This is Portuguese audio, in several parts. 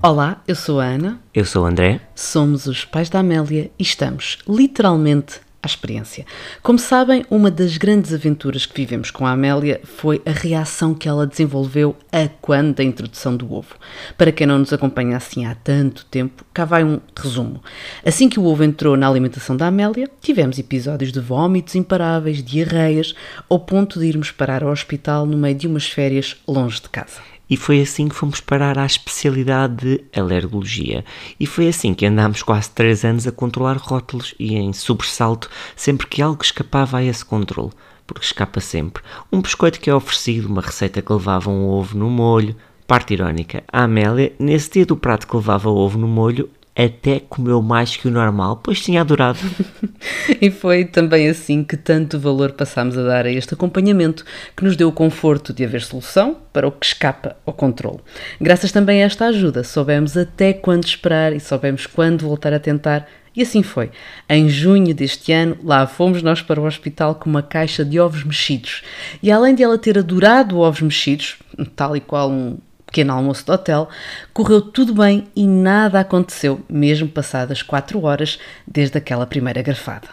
Olá, eu sou a Ana. Eu sou o André. Somos os pais da Amélia e estamos literalmente à experiência. Como sabem, uma das grandes aventuras que vivemos com a Amélia foi a reação que ela desenvolveu a quando da introdução do ovo. Para quem não nos acompanha assim há tanto tempo, cá vai um resumo. Assim que o ovo entrou na alimentação da Amélia, tivemos episódios de vômitos imparáveis, diarreias, ao ponto de irmos parar ao hospital no meio de umas férias longe de casa. E foi assim que fomos parar à especialidade de alergologia. E foi assim que andámos quase 3 anos a controlar rótulos e em sobressalto sempre que algo escapava a esse controle. Porque escapa sempre. Um biscoito que é oferecido, uma receita que levava um ovo no molho. Parte irónica, a Amélia, nesse dia do prato que levava ovo no molho, até comeu mais que o normal, pois tinha adorado. e foi também assim que tanto valor passámos a dar a este acompanhamento, que nos deu o conforto de haver solução para o que escapa ao controle. Graças também a esta ajuda, soubemos até quando esperar e soubemos quando voltar a tentar e assim foi. Em junho deste ano, lá fomos nós para o hospital com uma caixa de ovos mexidos. E além de ela ter adorado ovos mexidos, tal e qual um pequeno almoço do hotel, correu tudo bem e nada aconteceu, mesmo passadas quatro horas desde aquela primeira garfada.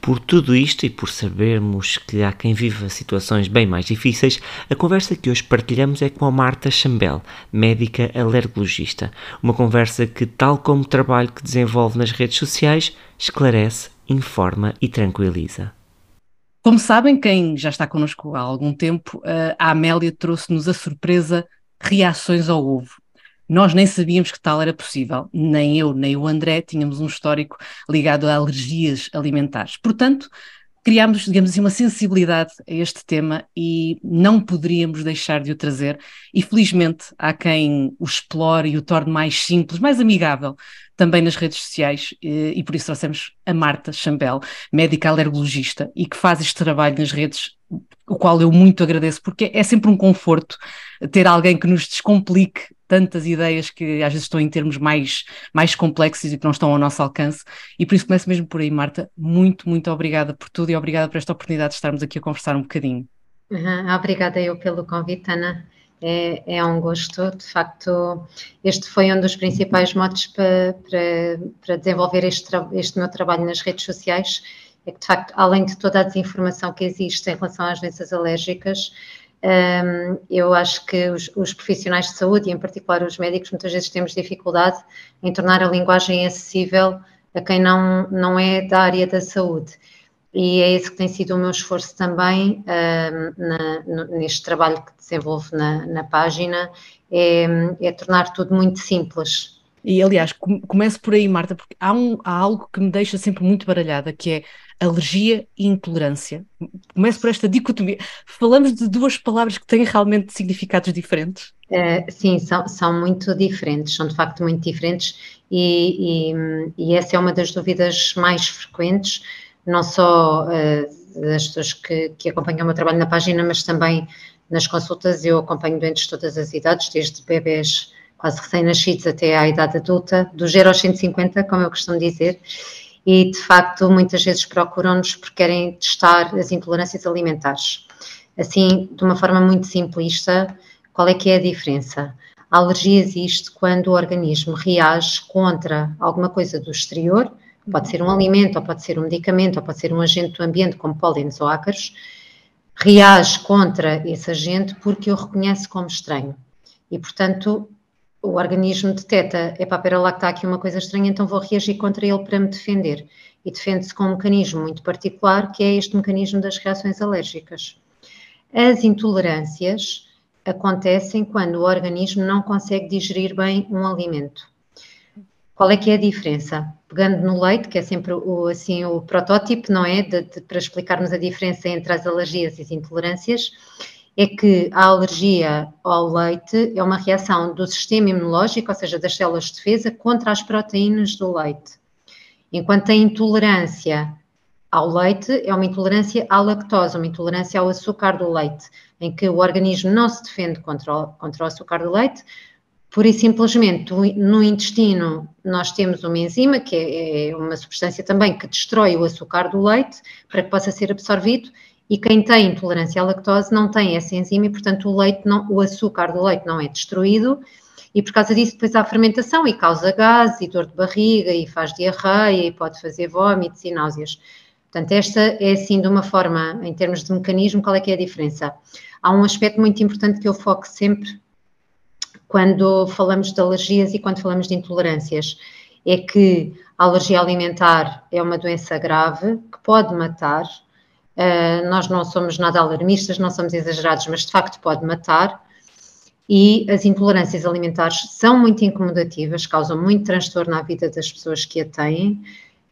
Por tudo isto e por sabermos que há quem viva situações bem mais difíceis, a conversa que hoje partilhamos é com a Marta Chambel, médica alergologista. Uma conversa que, tal como o trabalho que desenvolve nas redes sociais, esclarece, informa e tranquiliza. Como sabem, quem já está connosco há algum tempo, a Amélia trouxe-nos a surpresa reações ao ovo. Nós nem sabíamos que tal era possível, nem eu nem o André tínhamos um histórico ligado a alergias alimentares. Portanto, criámos, digamos assim, uma sensibilidade a este tema e não poderíamos deixar de o trazer. E felizmente há quem o explore e o torne mais simples, mais amigável também nas redes sociais e, por isso trouxemos a Marta Chambel, médica alergologista e que faz este trabalho nas redes, o qual eu muito agradeço, porque é sempre um conforto ter alguém que nos descomplique tantas ideias que às vezes estão em termos mais, mais complexos e que não estão ao nosso alcance. E por isso começo mesmo por aí, Marta. Muito, muito obrigada por tudo e obrigada por esta oportunidade de estarmos aqui a conversar um bocadinho. Uhum, obrigada eu pelo convite, Ana. É, é, um gosto, de facto, este foi um dos principais motos para, para, para desenvolver este, este meu trabalho nas redes sociais, é que de facto, além de toda a desinformação que existe em relação às doenças alérgicas, eu acho que os, os, profissionais de saúde, e em particular os médicos, muitas vezes temos dificuldade em tornar a linguagem acessível a quem não, não é da área da saúde. E é esse que tem sido o meu esforço também na, neste trabalho que desenvolvo na, na página, é, é tornar tudo muito simples, e aliás, começo por aí, Marta, porque há, um, há algo que me deixa sempre muito baralhada, que é alergia e intolerância. Começo por esta dicotomia. Falamos de duas palavras que têm realmente significados diferentes? Uh, sim, são, são muito diferentes, são de facto muito diferentes, e, e, e, essa é uma das dúvidas mais frequentes, não só uh, das pessoas que, que acompanham o meu trabalho na página, mas também nas consultas. Eu acompanho doentes de todas as idades, desde bebês quase recém-nascidos até à idade adulta, do 0 aos 150, como eu costumo dizer, e de facto muitas vezes procuram-nos porque querem testar as intolerâncias alimentares. Assim, de uma forma muito simplista, qual é que é a diferença? A alergia existe quando o organismo reage contra alguma coisa do exterior, pode ser um alimento, ou pode ser um medicamento, ou pode ser um agente do ambiente, como pólenes ou ácaros, reage contra esse agente porque o reconhece como estranho. E, portanto, o organismo detecta, é para pera lá que está aqui uma coisa estranha, então vou reagir contra ele para me defender. E defende-se com um mecanismo muito particular, que é este mecanismo das reações alérgicas. As intolerâncias acontecem quando o organismo não consegue digerir bem um alimento. Qual é que é a diferença? Pegando no leite, que é sempre o, assim, o protótipo, não é? De, de, para explicarmos a diferença entre as alergias e as intolerâncias, é que a alergia ao leite é uma reação do sistema imunológico, ou seja, das células de defesa, contra as proteínas do leite. Enquanto a intolerância ao leite é uma intolerância à lactose, uma intolerância ao açúcar do leite, em que o organismo não se defende contra o, contra o açúcar do leite, Por e simplesmente no intestino nós temos uma enzima, que é, é uma substância também que destrói o açúcar do leite para que possa ser absorvido e quem tem intolerância à lactose não tem essa enzima e, portanto, o leite não, o açúcar do leite não é destruído e por causa disso depois há fermentação e causa gás e dor de barriga e faz diarreia e pode fazer vômitos e náuseas. Portanto, esta é assim de uma forma, em termos de mecanismo, qual é que é a diferença? Há um aspecto muito importante que eu foco sempre quando falamos de alergias e quando falamos de intolerâncias, é que a alergia alimentar é uma doença grave que pode matar. Uh, nós não somos nada alarmistas, não somos exagerados, mas de facto pode matar. E as intolerâncias alimentares são muito incomodativas, causam muito transtorno à vida das pessoas que a têm,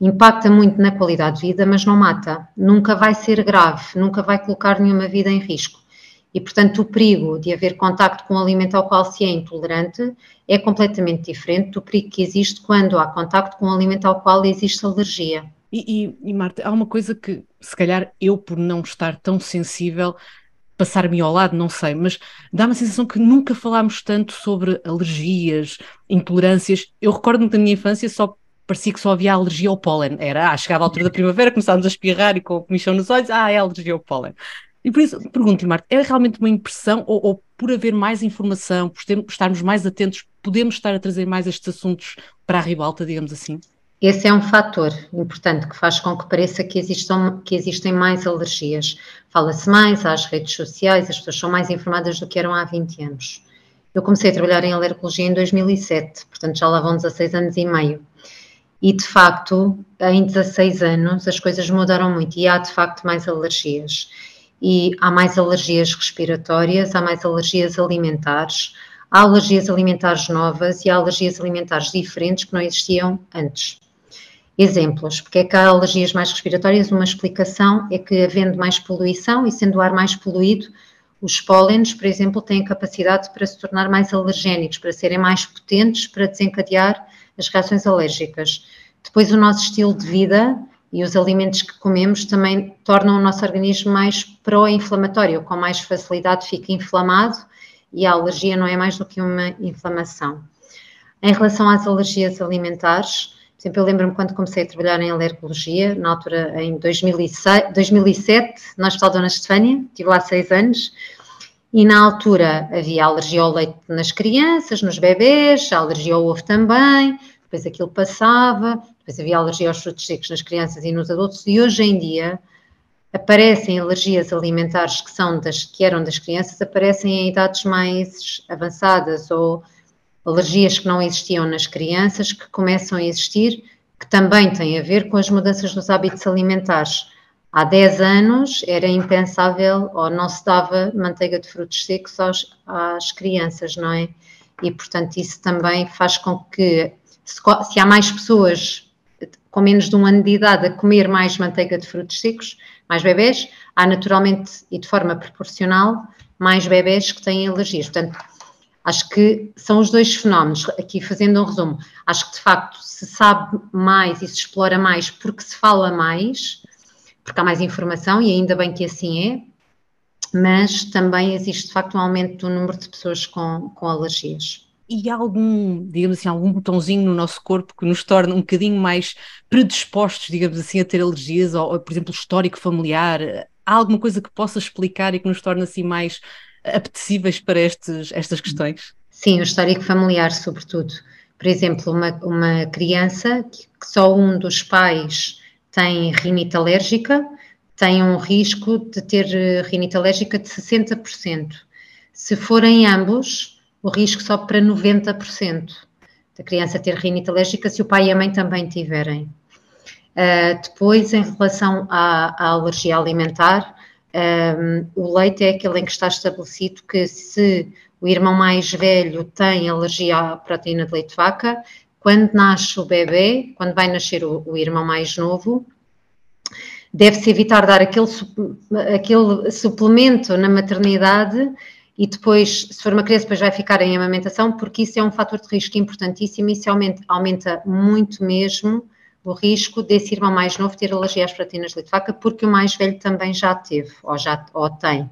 impacta muito na qualidade de vida, mas não mata. Nunca vai ser grave, nunca vai colocar nenhuma vida em risco. E, portanto, o perigo de haver contacto com um alimento ao qual se é intolerante é completamente diferente do perigo que existe quando há contacto com um alimento ao qual existe alergia. E, e, e Marta, há uma coisa que, se calhar, eu, por não estar tão sensível, passar-me ao lado, não sei, mas dá-me a sensação que nunca falámos tanto sobre alergias, intolerâncias. Eu recordo-me da minha infância só parecia que só havia alergia ao pólen. Era, ah, chegava a altura da primavera, começávamos a espirrar e com comichão nos olhos, ah, é alergia ao pólen. E por isso, pergunto-lhe, Marta, é realmente uma impressão ou, ou, por haver mais informação, por estarmos mais atentos, podemos estar a trazer mais estes assuntos para a ribalta, digamos assim? Esse é um fator importante que faz com que pareça que, existam, que existem mais alergias. Fala-se mais às redes sociais, as pessoas são mais informadas do que eram há 20 anos. Eu comecei a trabalhar em alergologia em 2007, portanto já lá vão 16 anos e meio. E de facto, em 16 anos, as coisas mudaram muito e há de facto mais alergias e há mais alergias respiratórias, há mais alergias alimentares, há alergias alimentares novas e há alergias alimentares diferentes que não existiam antes. Exemplos, porque é que há alergias mais respiratórias? Uma explicação é que, havendo mais poluição e sendo o ar mais poluído, os pólenes, por exemplo, têm capacidade para se tornar mais alergénicos, para serem mais potentes para desencadear as reações alérgicas. Depois, o nosso estilo de vida e os alimentos que comemos também tornam o nosso organismo mais pró-inflamatório, com mais facilidade fica inflamado e a alergia não é mais do que uma inflamação. Em relação às alergias alimentares, por exemplo, eu lembro-me quando comecei a trabalhar em alergologia, na altura em 2006, 2007, no Hospital Dona Estefânia, estive lá seis anos, e na altura havia alergia ao leite nas crianças, nos bebês, alergia ao ovo também, depois aquilo passava, depois havia alergia aos frutos secos nas crianças e nos adultos, e hoje em dia aparecem alergias alimentares que são das que eram das crianças, aparecem em idades mais avançadas ou alergias que não existiam nas crianças que começam a existir, que também têm a ver com as mudanças dos hábitos alimentares. Há 10 anos era impensável ou não se dava manteiga de frutos secos aos, às crianças, não é? E portanto isso também faz com que se, se há mais pessoas com menos de um ano de idade a comer mais manteiga de frutos secos, mais bebés, há naturalmente e de forma proporcional mais bebés que têm alergias. Portanto, acho que são os dois fenómenos. Aqui fazendo um resumo, acho que de facto se sabe mais e se explora mais porque se fala mais, porque há mais informação e ainda bem que assim é, mas também existe de facto um aumento do número de pessoas com, com alergias e há algum, digamos assim, algum botãozinho no nosso corpo que nos torna um bocadinho mais predispostos, digamos assim, a ter alergias, ou, por exemplo, histórico familiar? Há alguma coisa que possa explicar e que nos torne assim mais apetecíveis para estes, estas questões? Sim, o histórico familiar, sobretudo. Por exemplo, uma, uma criança que, só um dos pais tem rinite alérgica tem um risco de ter eh, rinite alérgica de 60%. Se forem ambos, o risco sobe para 90% da criança ter rinite alérgica se o pai e a mãe também tiverem. Uh, depois, em relação à, à alergia alimentar, um, o leite é aquele em que está estabelecido que se o irmão mais velho tem alergia à proteína de leite de vaca, quando nasce o bebê, quando vai nascer o, o irmão mais novo, deve-se evitar dar aquele, aquele suplemento na maternidade e depois, se for uma criança, depois vai ficar em amamentação, porque isso é um fator de risco importantíssimo e isso aumenta, aumenta muito mesmo o risco desse irmão mais novo ter alergia às proteínas de leite de vaca, porque o mais velho também já teve ou já ou tem.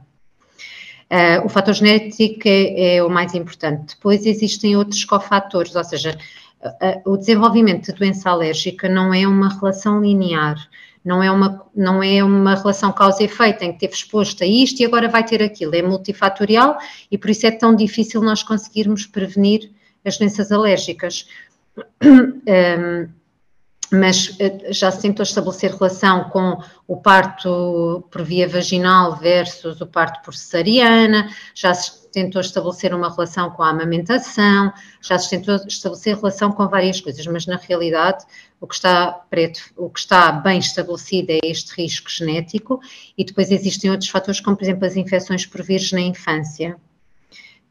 Uh, o fator genético é, é, o mais importante. Depois existem outros cofatores, ou seja, uh, o desenvolvimento de doença alérgica não é uma relação linear não é uma, não é uma relação causa efeito, em que teve exposto a isto e agora vai ter aquilo, é multifatorial e por isso é tão difícil nós conseguirmos prevenir as doenças alérgicas. Um, mas eh, já se tentou estabelecer relação com o parto por via vaginal versus o parto por cesariana, já se tentou estabelecer uma relação com a amamentação, já se tentou estabelecer relação com várias coisas, mas na realidade o que está preto, o que está bem estabelecido é este risco genético e depois existem outros fatores, como por exemplo as infecções por vírus na infância.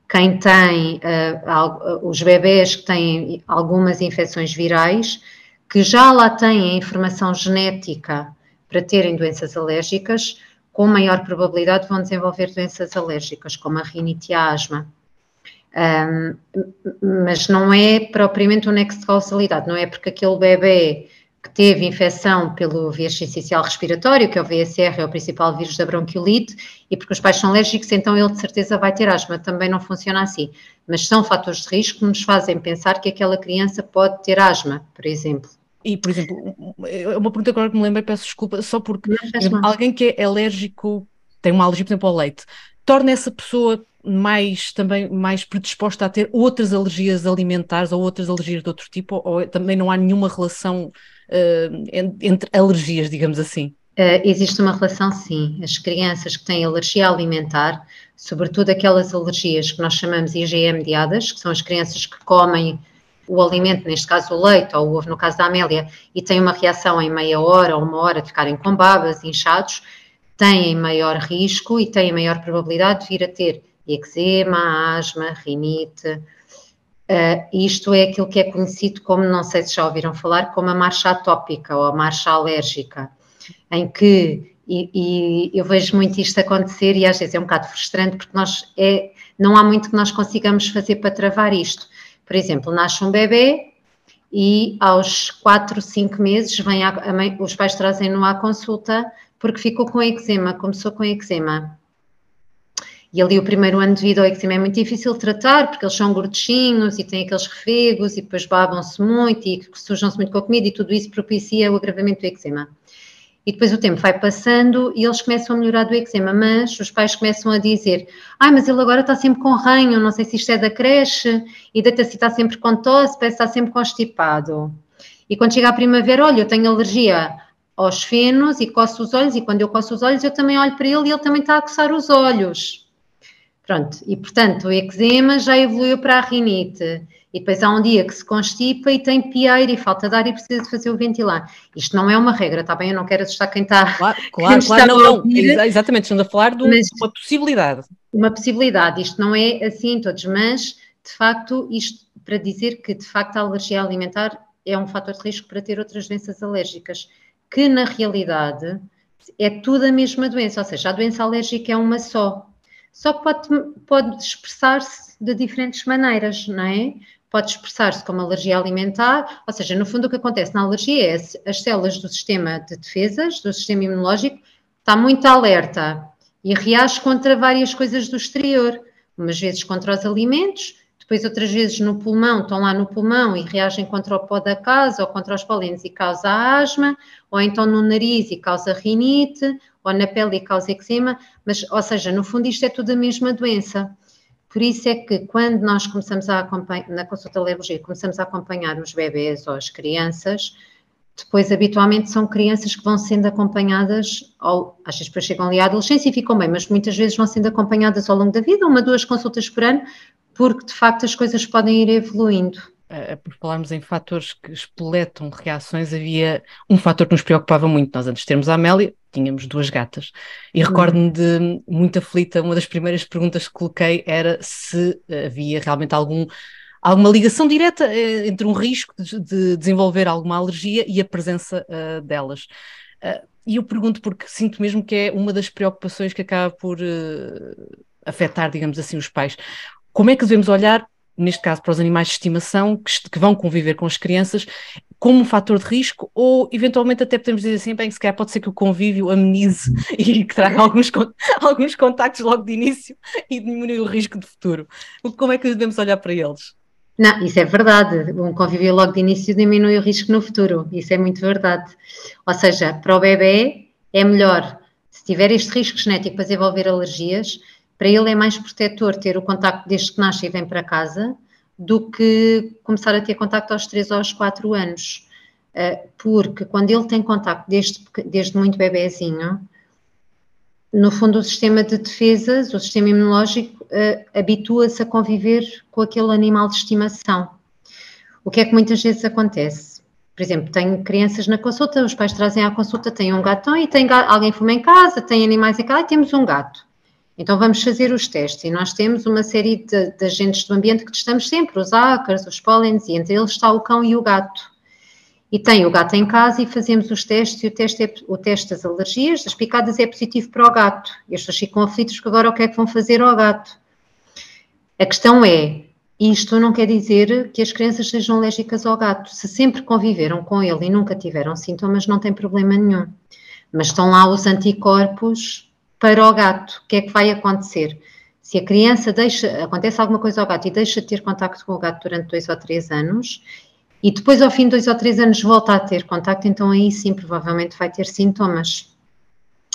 Quem tem, uh, os bebés que têm algumas infecções virais, que já lá têm a informação genética para terem doenças alérgicas, com maior probabilidade vão desenvolver doenças alérgicas, como a rinite e a asma. Um, mas não é propriamente o nexo de causalidade, não é porque aquele bebê que teve infecção pelo vírus essencial respiratório, que é o VSR, é o principal vírus da bronquiolite, e porque os pais são alérgicos, então ele de certeza vai ter asma. Também não funciona assim. Mas são fatores de risco que nos fazem pensar que aquela criança pode ter asma, por exemplo. E, por exemplo, é uma pergunta agora que me lembrei, peço desculpa, só porque exemplo, alguém que é alérgico, tem uma alergia, por exemplo, ao leite, torna essa pessoa mais também mais predisposta a ter outras alergias alimentares ou outras alergias de outro tipo, ou também não há nenhuma relação entre alergias, digamos assim? Uh, existe uma relação, sim. As crianças que têm alergia alimentar, sobretudo aquelas alergias que nós chamamos IgE-mediadas, que são as crianças que comem o alimento, neste caso o leite ou o ovo, no caso da Amélia, e tem uma reação em meia hora ou uma hora de ficarem com babas, inchados, têm maior risco e têm maior probabilidade de vir a ter eczema, asma, rinite. Uh, isto é aquilo que é conhecido como, não sei se já ouviram falar, como a marcha atópica ou a marcha alérgica, em que, e, e eu vejo muito isto acontecer e às vezes é um bocado frustrante porque nós é, não há muito que nós consigamos fazer para travar isto por exemplo, nasce um bebê e aos 4, 5 meses vem a, mãe, os pais trazem-no à consulta porque ficou com eczema, começou com eczema. E ali o primeiro ano de vida o eczema é muito difícil de tratar, porque eles são gorduchinhos e têm aqueles refegos e depois babam-se muito e sujam-se muito com a comida e tudo isso propicia o agravamento do eczema e depois o tempo vai passando e eles começam a melhorar do eczema, mas os pais começam a dizer, ai, ah, mas ele agora está sempre com ranho, não sei se isto é da creche, e deita-se está sempre com tosse, parece estar sempre constipado. E quando chega a primavera, olha, eu tenho alergia aos fenos e coço os olhos, e quando eu coço os olhos eu também olho para ele e ele também está a coçar os olhos. Pronto, e portanto o eczema já evoluiu para a rinite e depois há um dia que se constipa e tem pieira e falta de ar e precisa de fazer o ventilar. Isto não é uma regra, está bem? Eu não quero assustar quem está. Claro, claro, claro não, não. Exatamente, estamos a falar de uma possibilidade. Uma possibilidade, isto não é assim em todos, mas de facto, isto para dizer que de facto a alergia alimentar é um fator de risco para ter outras doenças alérgicas, que na realidade é tudo a mesma doença, ou seja, a doença alérgica é uma só, só pode, pode expressar-se de diferentes maneiras, não é? pode expressar-se como alergia alimentar, ou seja, no fundo o que acontece na alergia é as células do sistema de defesas, do sistema imunológico, está muito alerta e reage contra várias coisas do exterior, umas vezes contra os alimentos, depois outras vezes no pulmão, estão lá no pulmão e reagem contra o pó da casa ou contra os pólenes e causa asma, ou então no nariz e causa rinite, ou na pele e causa eczema, mas, ou seja, no fundo isto é tudo a mesma doença. Por isso é que quando nós começamos a acompanhar, na consulta de alergia, começamos a acompanhar os bebês ou as crianças, depois habitualmente são crianças que vão sendo acompanhadas, ou às vezes depois chegam ali à adolescência e ficam bem, mas muitas vezes vão sendo acompanhadas ao longo da vida, uma, duas consultas por ano, porque de facto as coisas podem ir evoluindo por falarmos em fatores que espoletam reações, havia um fator que nos preocupava muito. Nós, antes de termos a Amélia, tínhamos duas gatas. E uhum. recordo-me de muito aflita, uma das primeiras perguntas que coloquei era se havia realmente algum, alguma ligação direta eh, entre um risco de, de, desenvolver alguma alergia e a presença uh, delas. Uh, e eu pergunto porque sinto mesmo que é uma das preocupações que acaba por uh, afetar, digamos assim, os pais. Como é que devemos olhar neste caso para os animais de estimação, que, que, vão conviver com as crianças, como um fator de risco, ou eventualmente até podemos dizer assim, bem, se calhar pode ser que o convívio amenize e que traga alguns, alguns contactos logo de início e diminui o risco de futuro. Como é que devemos olhar para eles? Não, isso é verdade. Um convívio logo de início diminui o risco no futuro. Isso é muito verdade. Ou seja, para o bebê é melhor, se tiver este risco genético para desenvolver alergias, para ele é mais protetor ter o contacto desde que nasce e vem para casa do que começar a ter contacto aos 3 ou aos 4 anos. Uh, porque quando ele tem contacto desde, desde muito bebezinho, no fundo o sistema de defesas, o sistema imunológico, uh, habitua-se a conviver com aquele animal de estimação. O que é que muitas vezes acontece? Por exemplo, tenho crianças na consulta, os pais trazem à consulta, têm um gatão e tem alguém fuma em casa, tem animais em casa e temos um gato. Então vamos fazer os testes e nós temos uma série de, de agentes do ambiente que testamos sempre, os ácaros, os pólenes, e entre eles está o cão e o gato. E tem o gato em casa e fazemos os testes, e o teste, é, o teste das alergias, das picadas é positivo para o gato. E as pessoas ficam aflitos que agora o que é que vão fazer ao gato? A questão é, isto não quer dizer que as crianças sejam alérgicas ao gato. Se sempre conviveram com ele e nunca tiveram sintomas, não tem problema nenhum. Mas estão lá os anticorpos para o gato. O que é que vai acontecer? Se a criança deixa, acontece alguma coisa ao gato e deixa de ter contacto com o gato durante dois ou três anos, e depois ao fim de dois ou três anos volta a ter contacto, então aí sim provavelmente vai ter sintomas.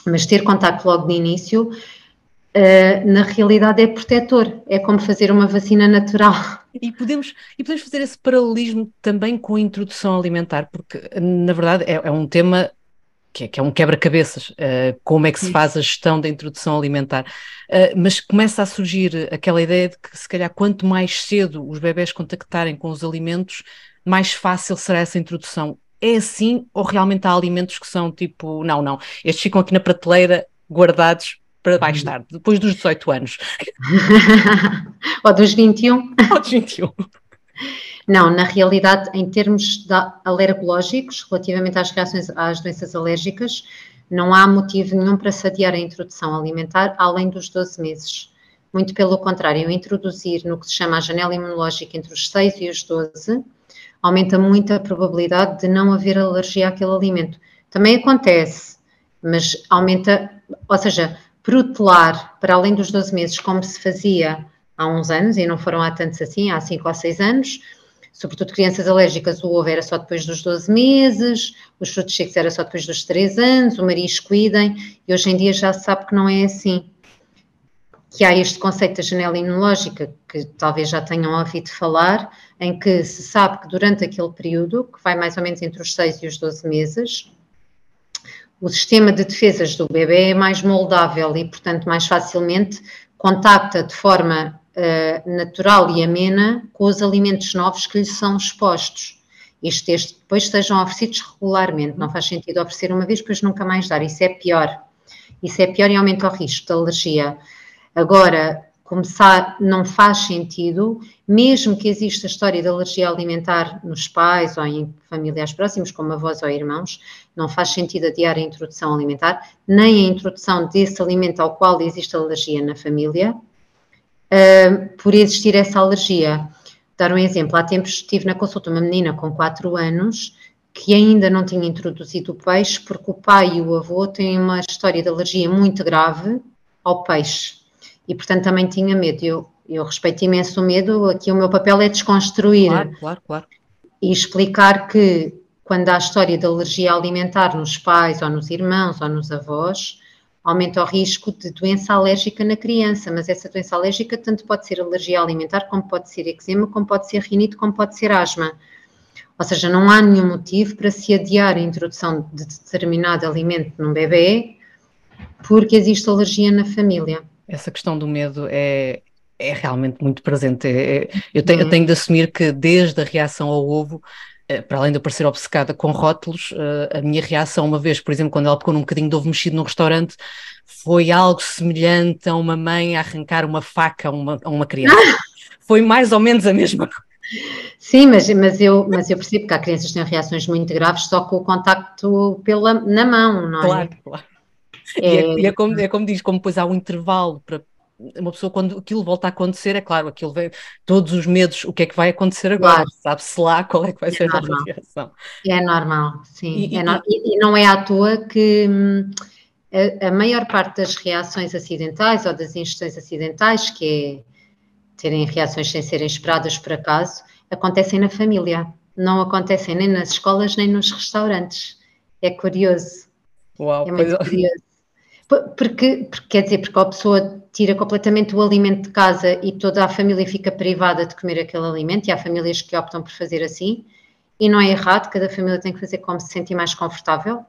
Mas ter contacto logo de início, uh, na realidade é protetor, é como fazer uma vacina natural. E podemos, e podemos fazer esse paralelismo também com a introdução alimentar, porque na verdade é, é um tema que é, que é um quebra-cabeças, uh, como é que se faz a gestão da introdução alimentar. Uh, mas começa a surgir aquela ideia de que, se calhar, quanto mais cedo os bebés contactarem com os alimentos, mais fácil será essa introdução. É assim ou realmente há alimentos que são tipo, não, não, estes ficam aqui na prateleira guardados para mais uhum. tarde, depois dos 18 anos. ou dos 21. Ou dos 21. Não, na realidade, em termos alergológicos, relativamente às reações às doenças alérgicas, não há motivo nenhum para se adiar a introdução alimentar além dos 12 meses. Muito pelo contrário, introduzir no que se chama a janela imunológica entre os 6 e os 12 aumenta muito a probabilidade de não haver alergia àquele alimento. Também acontece, mas aumenta, ou seja, protelar para além dos 12 meses, como se fazia há uns anos, e não foram há tantos assim, há 5 ou 6 anos, sobretudo crianças alérgicas, o ovo era só depois dos 12 meses, os frutos secos era só depois dos 3 anos, o marisco idem, e hoje em dia já se sabe que não é assim. Que há este conceito da janela imunológica, que talvez já tenham ouvido falar, em que se sabe que durante aquele período, que vai mais ou menos entre os 6 e os 12 meses, o sistema de defesas do bebê é mais moldável e, portanto, mais facilmente contacta de forma uh, natural e amena com os alimentos novos que lhe são expostos. Isto que depois sejam oferecidos regularmente. Não faz sentido oferecer uma vez, depois nunca mais dar. Isso é pior. Isso é pior e aumenta o risco de alergia. Agora, começar não faz sentido, mesmo que exista a história de alergia alimentar nos pais ou em familiares próximos, como avós ou irmãos, não faz sentido adiar a introdução alimentar, nem a introdução desse alimento ao qual existe alergia na família, uh, por existir essa alergia. Dar um exemplo, há tempos estive na consulta uma menina com 4 anos que ainda não tinha introduzido o peixe porque o pai e o avô têm uma história de alergia muito grave ao peixe e portanto também tinha medo. Eu, eu respeito imenso o medo, aqui o meu papel é desconstruir claro, claro, claro. e explicar que quando há história de alergia alimentar nos pais ou nos irmãos ou nos avós, aumenta o risco de doença alérgica na criança, mas essa doença alérgica tanto pode ser alergia alimentar, como pode ser eczema, como pode ser rinite, como pode ser asma. Ou seja, não há nenhum motivo para se adiar a introdução de determinado alimento num bebê porque existe alergia na família. Essa questão do medo é, é realmente muito presente. É, é eu, tenho, eu uhum. tenho de assumir que desde a reação ao ovo para além de eu parecer obcecada com rótulos, eh, a minha reação, uma vez, por exemplo, quando ela pegou num bocadinho de ovo mexido num restaurante, foi algo semelhante a uma mãe a arrancar uma faca a uma, a uma criança. foi mais ou menos a mesma coisa. Sim, mas, mas, eu, mas eu percebo que há crianças que têm reações muito graves só com o contacto pela, na mão, não é? Claro, claro. É... E, é, e é, como, é como diz, como depois há um intervalo para uma pessoa, quando aquilo volta a acontecer, é claro, aquilo vem, todos os medos, o que é que vai acontecer agora? Claro. Sabe-se lá qual é que vai é ser normal. a reação. É normal, sim. E, é no... e, e, não é à toa que hum, a, a, maior parte das reações acidentais ou das ingestões acidentais, que é terem reações sem serem esperadas por acaso, acontecem na família. Não acontecem nem nas escolas nem nos restaurantes. É curioso. Uau, é muito curioso. Porque, porque, quer dizer, porque a pessoa tira completamente o alimento de casa e toda a família fica privada de comer aquele alimento, e há famílias que optam por fazer assim, e não é errado, cada família tem que fazer como se sentir mais confortável.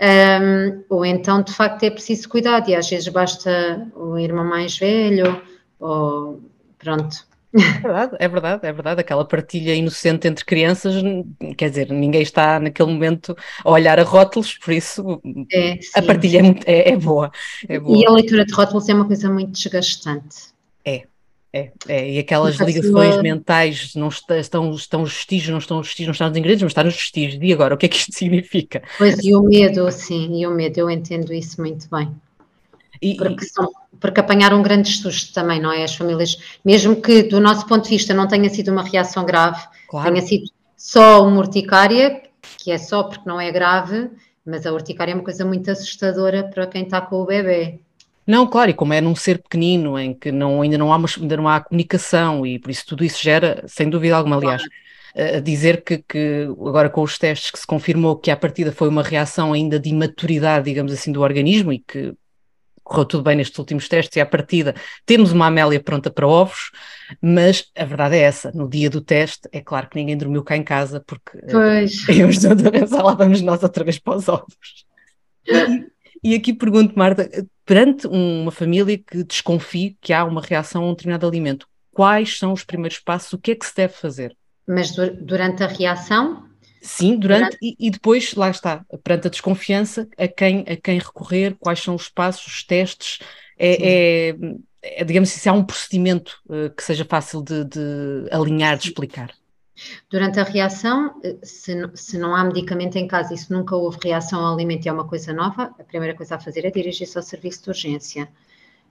Um, ou então, de facto, é preciso cuidado, e às vezes basta o irmão mais velho, ou pronto, é verdade, é verdade, é verdade. Aquela partilha inocente entre crianças, quer dizer, ninguém está naquele momento a olhar a rótulos, por isso é, a partilha é, muito, é, é, boa, é, boa, E a leitura de rótulos é uma coisa muito desgastante. É, é, é. e aquelas ligações mentais, não está, estão, estão os vestígios, não estão os vestígios, não estão os ingredientes, mas está nos vestígios. E agora, o que é que isto significa? Pois, e o medo, sim, e o medo, eu entendo isso muito bem. E, porque, são, porque apanharam grandes sustos também, não é? As famílias, mesmo que do nosso ponto de vista não tenha sido uma reação grave, claro. tenha sido só uma urticária, que é só porque não é grave, mas a urticária é uma coisa muito assustadora para quem está com o bebê. Não, claro, e como é num ser pequenino, em que não, ainda, não há uma, ainda não há comunicação, e por isso tudo isso gera, sem dúvida alguma, aliás, claro. a dizer que, que, agora com os testes que se confirmou que a partida foi uma reação ainda de imaturidade, digamos assim, do organismo, e que correu tudo bem nestes últimos testes e à partida temos uma Amélia pronta para ovos, mas a verdade é essa, no dia do teste é claro que ninguém dormiu cá em casa porque eh, pois. íamos outra vez, lá vamos nós outra vez para os ovos. E, e aqui pergunto, Marta, perante uma família que desconfie que há uma reação a um determinado alimento, quais são os primeiros passos, o que é que se deve fazer? Mas durante a reação? Sim, durante e, e, depois, lá está, perante a desconfiança, a quem, a quem recorrer, quais são os passos, os testes, é, é, é digamos assim, se há um procedimento uh, que seja fácil de, de alinhar, de explicar. Durante a reação, eh, se, se, não há medicamento em casa e se nunca houve reação ao alimento e é uma coisa nova, a primeira coisa a fazer é dirigir-se ao serviço de urgência,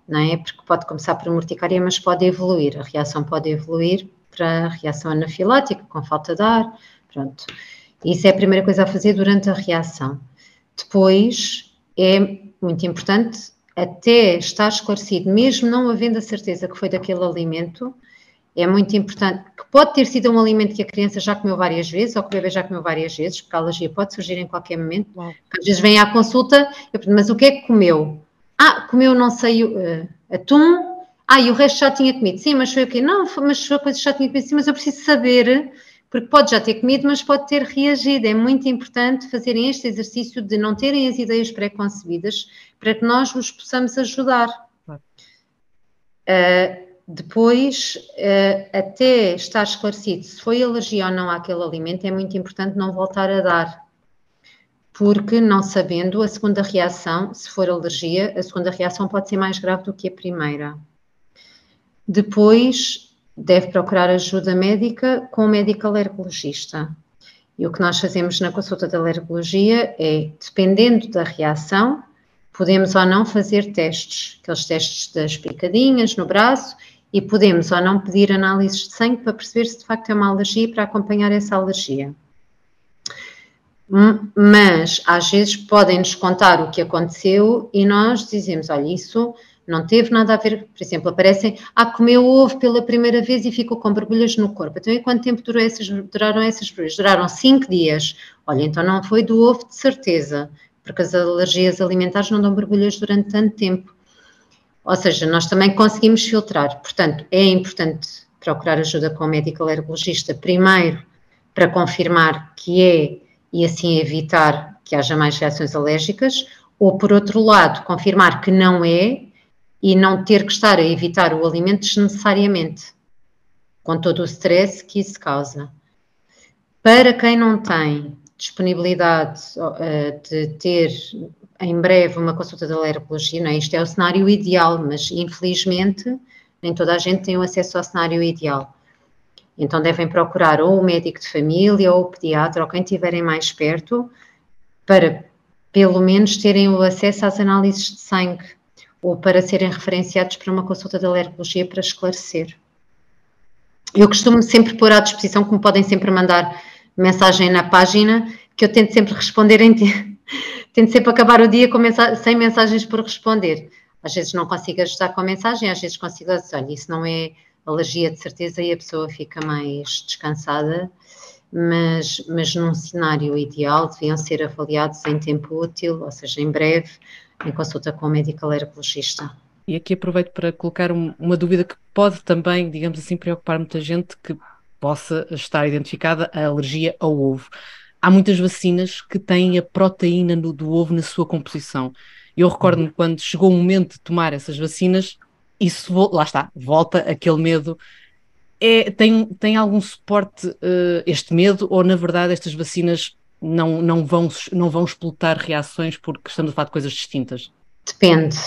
não é? Porque pode começar por uma urticária, mas pode evoluir, a reação pode evoluir para a reação anafilática, com falta de ar, pronto. Isso é a primeira coisa a fazer durante a reação. Depois, é muito importante, até estar esclarecido, mesmo não havendo a certeza que foi daquele alimento, é muito importante, que pode ter sido um alimento que a criança já comeu várias vezes, ou que o bebê já comeu várias vezes, porque a alergia pode surgir em qualquer momento. Às vezes vem à consulta, eu pergunto, mas o que é que comeu? Ah, comeu, não sei, uh, atum, ah, e o resto já tinha comido. Sim, mas foi o quê? Não, mas foi coisa que já tinha comido, sim, mas eu preciso saber porque pode já ter comido, mas pode ter reagido. É muito importante fazerem este exercício de não terem as ideias pré-concebidas para que nós vos possamos ajudar. Uh, depois, uh, até estar esclarecido se foi alergia ou não àquele alimento, é muito importante não voltar a dar. Porque, não sabendo, a segunda reação, se for alergia, a segunda reação pode ser mais grave do que a primeira. Depois, deve procurar ajuda médica com o médico alergologista. E o que nós fazemos na consulta de alergologia é, dependendo da reação, podemos ou não fazer testes, aqueles testes das picadinhas no braço, e podemos ou não pedir análises de sangue para perceber se de facto é uma alergia para acompanhar essa alergia. Mas às vezes podem-nos contar o que aconteceu e nós dizemos: olha, isso não teve nada a ver, por exemplo, aparecem, ah, comeu ovo pela primeira vez e ficou com borbulhas no corpo. Então, e quanto tempo durou essas, duraram essas borbulhas? Duraram cinco dias. Olha, então não foi do ovo de certeza, porque as alergias alimentares não dão borbulhas durante tanto tempo. Ou seja, nós também conseguimos filtrar. Portanto, é importante procurar ajuda com o médico alergologista, primeiro para confirmar que é e assim evitar que haja mais reações alérgicas, ou por outro lado, confirmar que não é e não ter que estar a evitar o alimento desnecessariamente, com todo o stress que isso causa. Para quem não tem disponibilidade uh, de ter em breve uma consulta de alergologia, não é? isto é o cenário ideal, mas infelizmente nem toda a gente tem o acesso ao cenário ideal. Então devem procurar ou o médico de família ou o pediatra ou quem estiverem mais perto para pelo menos terem o acesso às análises de sangue ou para serem referenciados para uma consulta de alergologia para esclarecer. Eu costumo sempre pôr à disposição, como podem sempre mandar mensagem na página, que eu tento sempre responder em tento sempre acabar o dia com mensa sem mensagens por responder. Às vezes não consigo ajudar com a mensagem, às vezes consigo dizer, olha, isso não é alergia de certeza e a pessoa fica mais descansada, mas, mas num cenário ideal deviam ser avaliados em tempo útil, ou seja, em breve, em consulta com o médico alergologista. E aqui aproveito para colocar uma dúvida que pode também, digamos assim, preocupar muita gente que possa estar identificada a alergia ao ovo. Há muitas vacinas que têm a proteína no, do ovo na sua composição. Eu recordo-me uhum. quando chegou o momento de tomar essas vacinas, isso, lá está, volta aquele medo. É, tem, tem algum suporte uh, este medo ou, na verdade, estas vacinas não, não, vão, não vão explotar reações porque estamos a falar de coisas distintas? Depende.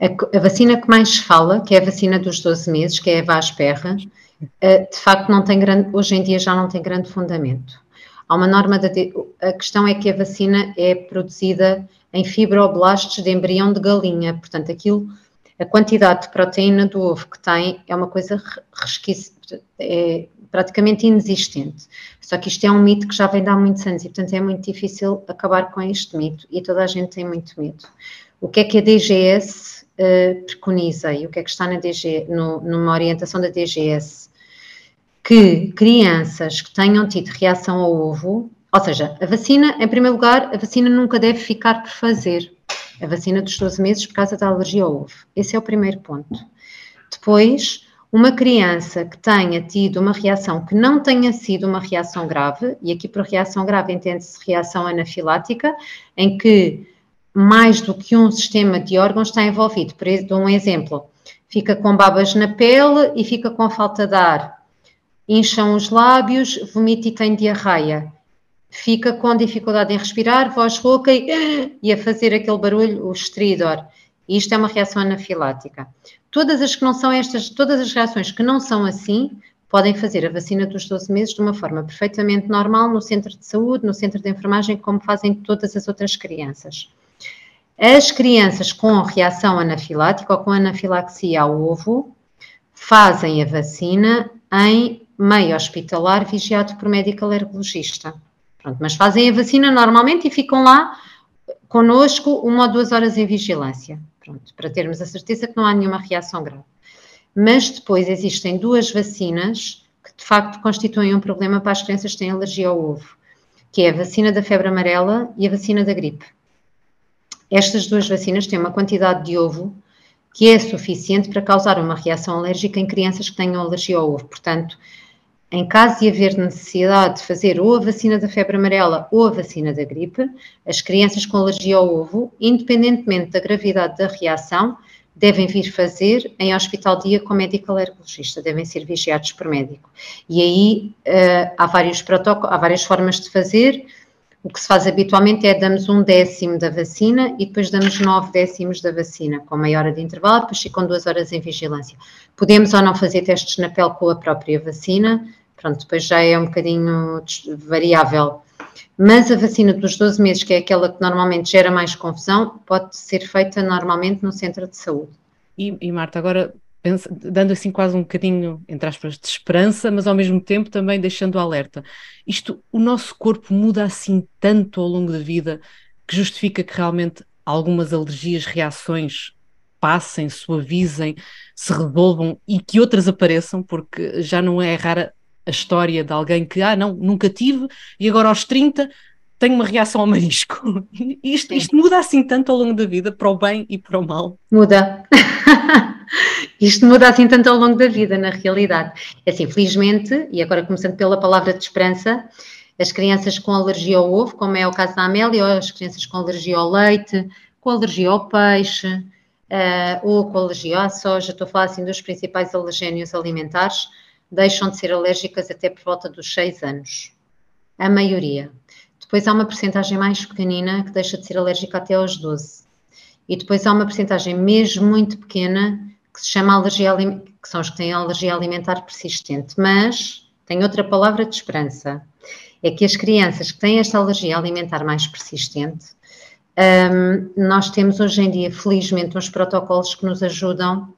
A, a, vacina que mais se fala, que é a vacina dos 12 meses, que é a Vasperra, uh, de facto não tem grande, hoje em dia já não tem grande fundamento. Há uma norma, da, a questão é que a vacina é produzida em fibroblastos de embrião de galinha, portanto aquilo, a quantidade de proteína do ovo que tem é uma coisa é praticamente inexistente. Só que isto é um mito que já vem de há muitos anos e, portanto, é muito difícil acabar com este mito e toda a gente tem muito medo. O que é que a DGS uh, eh, preconiza e o que é que está na DG, no, numa orientação da DGS? Que crianças que tenham tido reação ao ovo, ou seja, a vacina, em primeiro lugar, a vacina nunca deve ficar por fazer. A vacina dos 12 meses por causa da alergia ao ovo. Esse é o primeiro ponto. Depois, uma criança que tenha tido uma reação que não tenha sido uma reação grave, e aqui por reação grave entende-se reação anafilática, em que mais do que um sistema de órgãos está envolvido. Por um exemplo, fica com babas na pele e fica com falta de ar, incham os lábios, vomita e tem diarreia, fica com dificuldade em respirar, voz rouca e, e a fazer aquele barulho, o estridor. Isto é uma reação anafilática. Todas as que não são estas, todas as reações que não são assim, podem fazer a vacina dos 12 meses de uma forma perfeitamente normal no centro de saúde, no centro de enfermagem, como fazem todas as outras crianças. As crianças com reação anafilática ou com anafilaxia ao ovo fazem a vacina em meio hospitalar vigiado por médico alergologista. Pronto, mas fazem a vacina normalmente e ficam lá conosco uma ou duas horas em vigilância, pronto, para termos a certeza que não há nenhuma reação grave. Mas depois existem duas vacinas que de facto constituem um problema para as crianças que têm alergia ao ovo, que é a vacina da febre amarela e a vacina da gripe. Estas duas vacinas têm uma quantidade de ovo que é suficiente para causar uma reação alérgica em crianças que tenham alergia ao ovo. Portanto, em caso de haver necessidade de fazer ou a vacina da febre amarela ou a vacina da gripe, as crianças com alergia ao ovo, independentemente da gravidade da reação, devem vir fazer em hospital dia com médico alergologista, devem ser vigiados por médico. E aí uh, há vários há várias formas de fazer, o que se faz habitualmente é damos um décimo da vacina e depois damos nove décimos da vacina, com meia hora de intervalo, depois ficam duas horas em vigilância. Podemos ou não fazer testes na pele com a própria vacina, pronto, depois já é um bocadinho variável. Mas a vacina dos 12 meses, que é aquela que normalmente gera mais confusão, pode ser feita normalmente no centro de saúde. E, e Marta, agora pensa, dando assim quase um bocadinho, entre aspas, de esperança, mas ao mesmo tempo também deixando alerta. Isto, o nosso corpo muda assim tanto ao longo da vida que justifica que realmente algumas alergias, reações passem, suavizem, se resolvam e que outras apareçam, porque já não é rara a história de alguém que, ah, não, nunca tive e agora aos 30 tenho uma reação ao marisco. Isto, isto muda assim tanto ao longo da vida, para o bem e para o mal. Muda. Isto muda assim tanto ao longo da vida, na realidade. É assim, felizmente, e agora começando pela palavra de esperança, as crianças com alergia ao ovo, como é o caso da Amélia, ou as crianças com alergia ao leite, com alergia ao peixe, uh, ou com alergia à soja, estou a falar assim dos principais alergénios alimentares, deixam de ser alérgicas até por volta dos 6 anos. A maioria. Depois há uma porcentagem mais pequenina que deixa de ser alérgica até aos 12. E depois há uma porcentagem mesmo muito pequena que se chama alergia que são os que têm alergia alimentar persistente. Mas tem outra palavra de esperança. É que as crianças que têm esta alergia alimentar mais persistente, um, nós temos hoje em dia, felizmente, uns protocolos que nos ajudam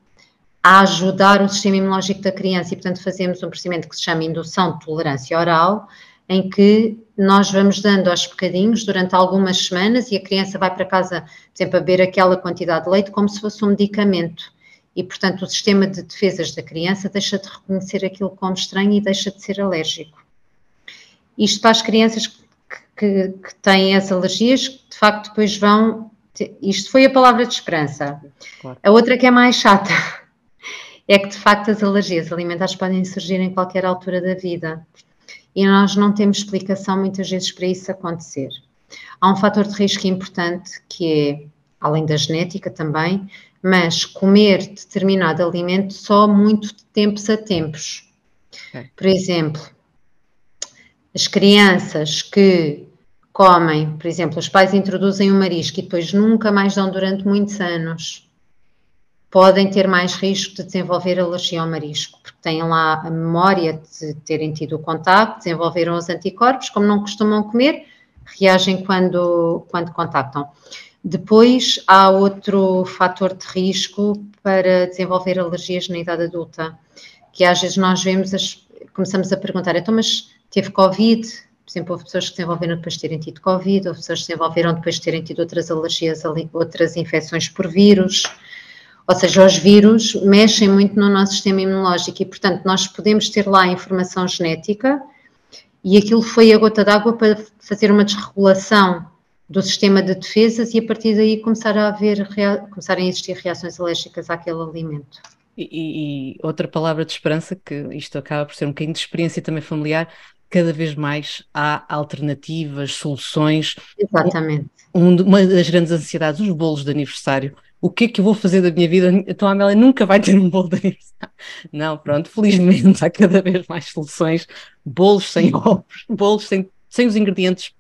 a ajudar o sistema imunológico da criança e, portanto, fazemos um procedimento que se chama indução de tolerância oral, em que nós vamos dando aos bocadinhos durante algumas semanas e a criança vai para casa, por exemplo, a beber aquela quantidade de leite como se fosse um medicamento. E, portanto, o sistema de defesas da criança deixa de reconhecer aquilo como estranho e deixa de ser alérgico. Isto para as crianças que, que, que têm as alergias, de facto, depois vão isto foi a palavra de esperança. Claro. A outra que é mais chata é que de facto as alergias alimentares podem surgir em qualquer altura da vida e nós não temos explicação muitas vezes para isso acontecer. Há um fator de risco importante que é, além da genética também, mas comer determinado alimento só muito de tempos a tempos. Okay. Por exemplo, as crianças que comem, por exemplo, os pais introduzem o um marisco e depois nunca mais dão durante muitos anos, podem ter mais risco de desenvolver alergia ao marisco, porque têm lá a memória de terem tido o contato, desenvolveram os anticorpos, como não costumam comer, reagem quando, quando contactam. Depois há outro fator de risco para desenvolver alergias na idade adulta, que às vezes nós vemos, as, começamos a perguntar, então, mas teve Covid? Por exemplo, houve pessoas que desenvolveram depois de terem tido Covid, houve pessoas que desenvolveram depois de terem tido outras alergias, outras infecções por vírus. Ou seja, os vírus mexem muito no nosso sistema imunológico e, portanto, nós podemos ter lá informação genética e aquilo foi a gota d'água para fazer uma desregulação do sistema de defesas e a partir daí começar a haver, começarem a existir reações alérgicas àquele alimento. E, e, outra palavra de esperança, que isto acaba por ser um bocadinho de experiência também familiar, cada vez mais há alternativas, soluções. Exatamente. Um, uma das grandes ansiedades, os bolos de aniversário o que é que eu vou fazer da minha vida? Então a Amélia nunca vai ter um bolo de aniversário. Não, pronto, felizmente há cada vez mais soluções, bolos sem ovos, bolos sem, sem os ingredientes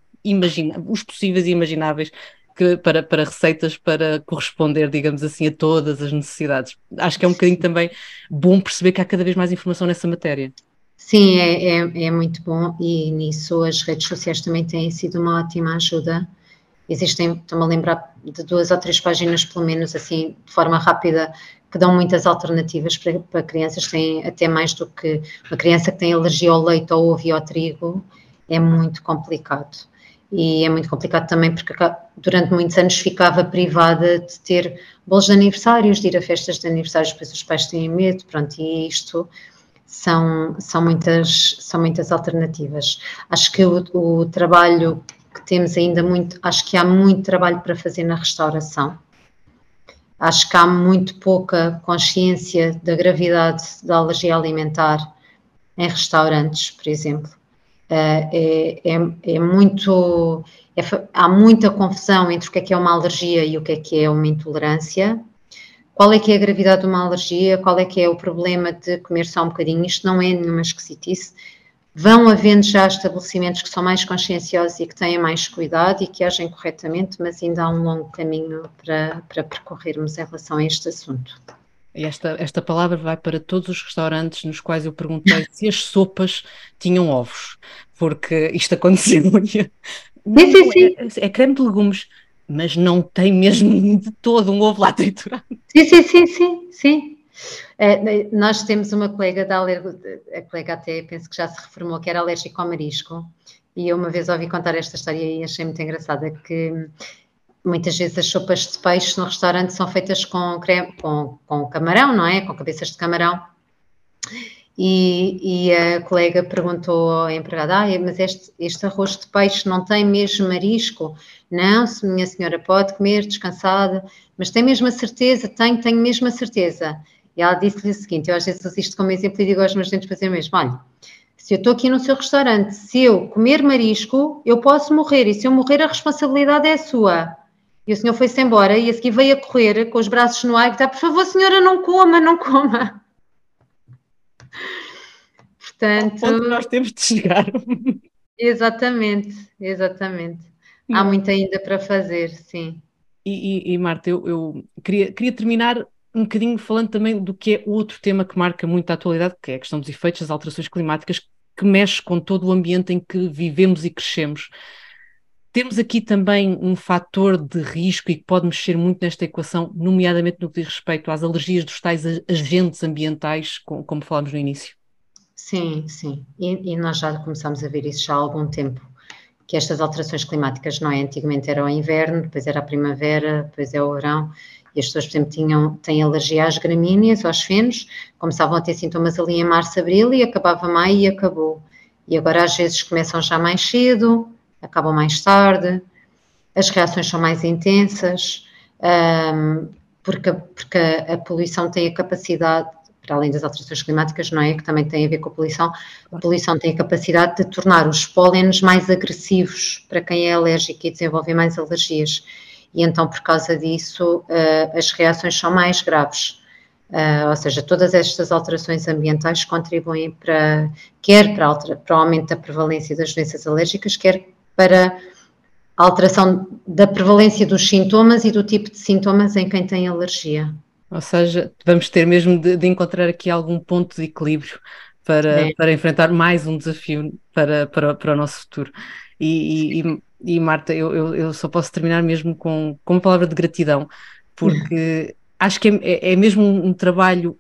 os possíveis e imagináveis que, para, para receitas para corresponder, digamos assim, a todas as necessidades. Acho que é um bocadinho também bom perceber que há cada vez mais informação nessa matéria. Sim, é, é, é muito bom e nisso as redes sociais também têm sido uma ótima ajuda Existem, estou-me a lembrar de duas ou três páginas, pelo menos, assim, de forma rápida, que dão muitas alternativas para, para crianças. Tem até mais do que uma criança que tem alergia ao leite, ao ovo e ao trigo, é muito complicado. E é muito complicado também porque durante muitos anos ficava privada de ter bolos de aniversários, de ir a festas de aniversários, depois os pais têm medo, pronto, e isto são, são, muitas, são muitas alternativas. Acho que o, o trabalho que temos ainda muito, acho que há muito trabalho para fazer na restauração. Acho que há muito pouca consciência da gravidade da alergia alimentar em restaurantes, por exemplo. Eh, é, é, é muito. É, há muita confusão entre o que é que é uma alergia e o que é que é uma intolerância. Qual é que é a gravidade de uma alergia? Qual é que é o problema de comer só um bocadinho? Isto não é nenhuma esquisitice Vão havendo já estabelecimentos que são mais conscienciosos e que têm mais cuidado e que agem corretamente, mas ainda há um longo caminho para, para percorrermos em relação a este assunto. Esta, esta palavra vai para todos os restaurantes nos quais eu perguntei se as sopas tinham ovos, porque isto aconteceu. sim, sim, sim. É, é creme de legumes, mas não tem mesmo de todo um ovo lá triturado. Sim, sim, sim, sim, sim. É, nós temos uma colega da alergo, a colega até penso que já se reformou, que era alérgica ao marisco, e eu uma vez ouvi contar esta história e achei muito engraçada que muitas vezes as sopas de peixe no restaurante são feitas com, creme, com, com camarão, não é? Com cabeças de camarão. E, e a colega perguntou ao empregado: ah, mas este, este arroz de peixe não tem mesmo marisco? Não, minha senhora, pode comer descansada, mas tem mesmo a certeza? Tenho, tenho mesmo a certeza. E ela disse-lhe o seguinte: eu às vezes uso isto como exemplo e digo aos meus dentes fazer mesmo: olha, se eu estou aqui no seu restaurante, se eu comer marisco, eu posso morrer, e se eu morrer, a responsabilidade é sua. E o senhor foi-se embora e a seguir veio a correr com os braços no ar e está, por favor, senhora, não coma, não coma. Portanto. Onde nós temos de chegar. Exatamente, exatamente. Há muito ainda para fazer, sim. E, e, e Marta, eu, eu queria, queria terminar um bocadinho falando também do que é outro tema que marca muito a atualidade, que é a questão dos efeitos das alterações climáticas, que mexe com todo o ambiente em que vivemos e crescemos. Temos aqui também um fator de risco e que pode mexer muito nesta equação, nomeadamente no que diz respeito às alergias dos tais agentes ambientais, como falámos no início. Sim, sim. E, e, nós já começamos a ver isso já há algum tempo, que estas alterações climáticas, não é? Antigamente era o inverno, depois era a primavera, depois é o verão, e as pessoas, por exemplo, tinham, têm alergia às gramíneas, aos fenos, começavam a ter sintomas ali em março, abril e acabava maio e acabou. E agora às vezes começam já mais cedo, acabam mais tarde. as reações são mais intensas, um, porque, porque a, poluição tem a capacidade para além das alterações climáticas, não é? Que também tem a ver com a poluição. A poluição tem a capacidade de tornar os pólenes mais agressivos para quem é alérgico e desenvolver mais alergias. E então, por causa disso, uh, as reações são mais graves. Uh, ou seja, todas estas alterações ambientais contribuem para, quer para, altera, para o aumento da prevalência das doenças alérgicas, quer para a alteração da prevalência dos sintomas e do tipo de sintomas em quem tem alergia. Ou seja, vamos ter mesmo de, de encontrar aqui algum ponto de equilíbrio para, é. para enfrentar mais um desafio para, para, para o nosso futuro. E, e, e Marta, eu, eu, eu, só posso terminar mesmo com, com uma palavra de gratidão, porque acho que é, é, é mesmo um trabalho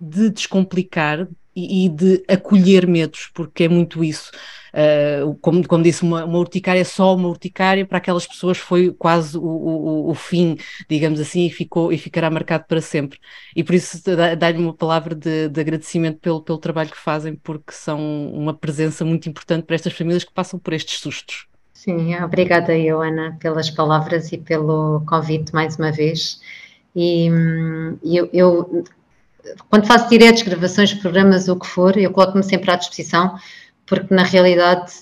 de descomplicar e, e de acolher medos, porque é muito isso. Uh, como, como disse, uma, uma urticária só uma urticária para aquelas pessoas foi quase o, o, o, fim, digamos assim, e, ficou, e ficará marcado para sempre. E por isso dá-lhe uma palavra de, de, agradecimento pelo, pelo trabalho que fazem, porque são uma presença muito importante para estas famílias que passam por estes sustos. Sim, obrigada eu, Ana, pelas palavras e pelo convite mais uma vez. E hum, eu, eu quando faço diretos, gravações, programas, o que for, eu coloco-me sempre à disposição porque na realidade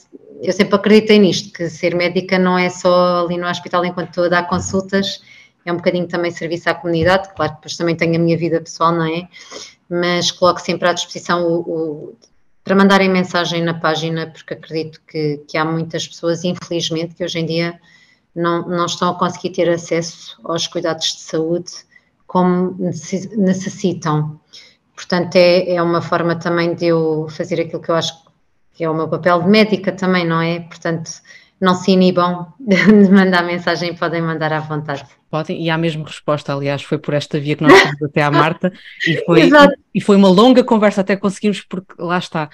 eu sempre acreditei nisto, que ser médica não é só ali no hospital enquanto estou a dar consultas, é um bocadinho também serviço à comunidade, claro que depois também tenho a minha vida pessoal, não é? Mas coloco sempre à disposição o, o, para mandarem mensagem na página, porque acredito que, que há muitas pessoas, infelizmente, que hoje em dia não, não estão a conseguir ter acesso aos cuidados de saúde como necessitam. Portanto, é, é uma forma também de eu fazer aquilo que eu acho que é o meu papel de médica também, não é? Portanto, não se inibam de mandar mensagem, podem mandar à vontade. Podem, e há mesmo resposta, aliás, foi por esta via que nós fomos até à Marta e foi, e foi uma longa conversa até conseguirmos, porque lá está.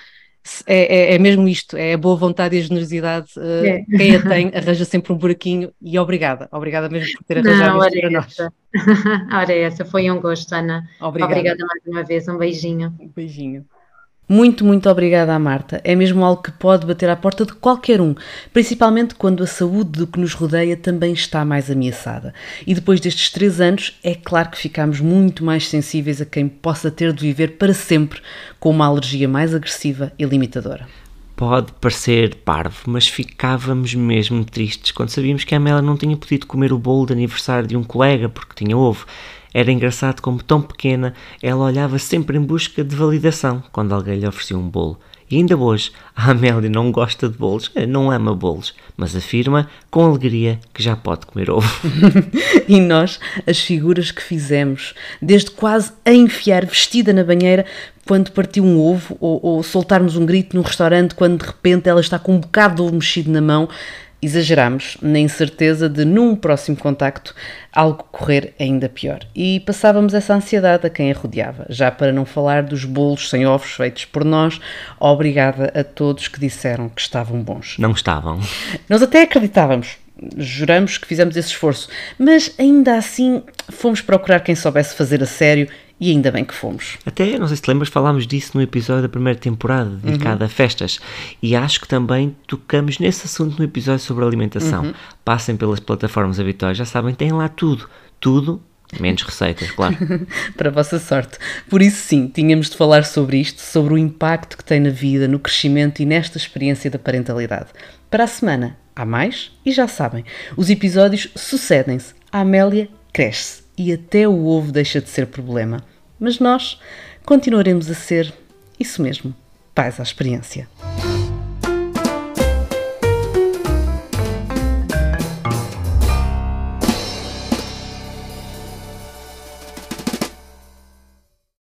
É, é, é, mesmo isto, é a boa vontade e a generosidade. Uh, é. Quem a tem arranja sempre um buraquinho e obrigada, obrigada mesmo por ter arranjado Não, isto para essa. nós. Ora, essa foi um gosto, Ana. Obrigada. obrigada mais uma vez, um beijinho. Um beijinho. Muito, muito obrigada à Marta. É mesmo algo que pode bater à porta de qualquer um, principalmente quando a saúde do que nos rodeia também está mais ameaçada. E depois destes três anos, é claro que ficamos muito mais sensíveis a quem possa ter de viver para sempre com uma alergia mais agressiva e limitadora. Pode parecer parvo, mas ficávamos mesmo tristes quando sabíamos que a Amélia não tinha podido comer o bolo de aniversário de um colega porque tinha ovo era engraçado como, tão pequena, ela olhava sempre em busca de validação quando alguém lhe oferecia um bolo. E ainda hoje, a Amélia não gosta de bolos, eh, não ama bolos, mas afirma com alegria que já pode comer ovo. e nós, as figuras que fizemos, desde quase a enfiar vestida na banheira quando partiu um ovo, ou, ou soltarmos um grito num restaurante quando de repente ela está com um bocado de ovo mexido na mão, exageramos na incerteza de, num próximo contacto, algo correr ainda pior. E passávamos essa ansiedade a quem a rodeava, já para não falar dos bolos sem ovos feitos por nós. Obrigada a todos que disseram que estavam bons. Não estavam. Nós até acreditávamos. Juramos que fizemos esse esforço, mas ainda assim fomos procurar quem soubesse fazer a sério e ainda bem que fomos. Até, não sei se te lembras, falámos disso no episódio da primeira temporada, dedicado uhum. a festas. E acho que também tocamos nesse assunto no episódio sobre alimentação. Uhum. Passem pelas plataformas habituais, já sabem, tem lá tudo. Tudo Menos receitas, claro. Para a vossa sorte. Por isso, sim, tínhamos de falar sobre isto, sobre o impacto que tem na vida, no crescimento e nesta experiência da parentalidade. Para a semana, há mais e já sabem, os episódios sucedem-se. A Amélia cresce e até o ovo deixa de ser problema. Mas nós continuaremos a ser isso mesmo, pais à experiência.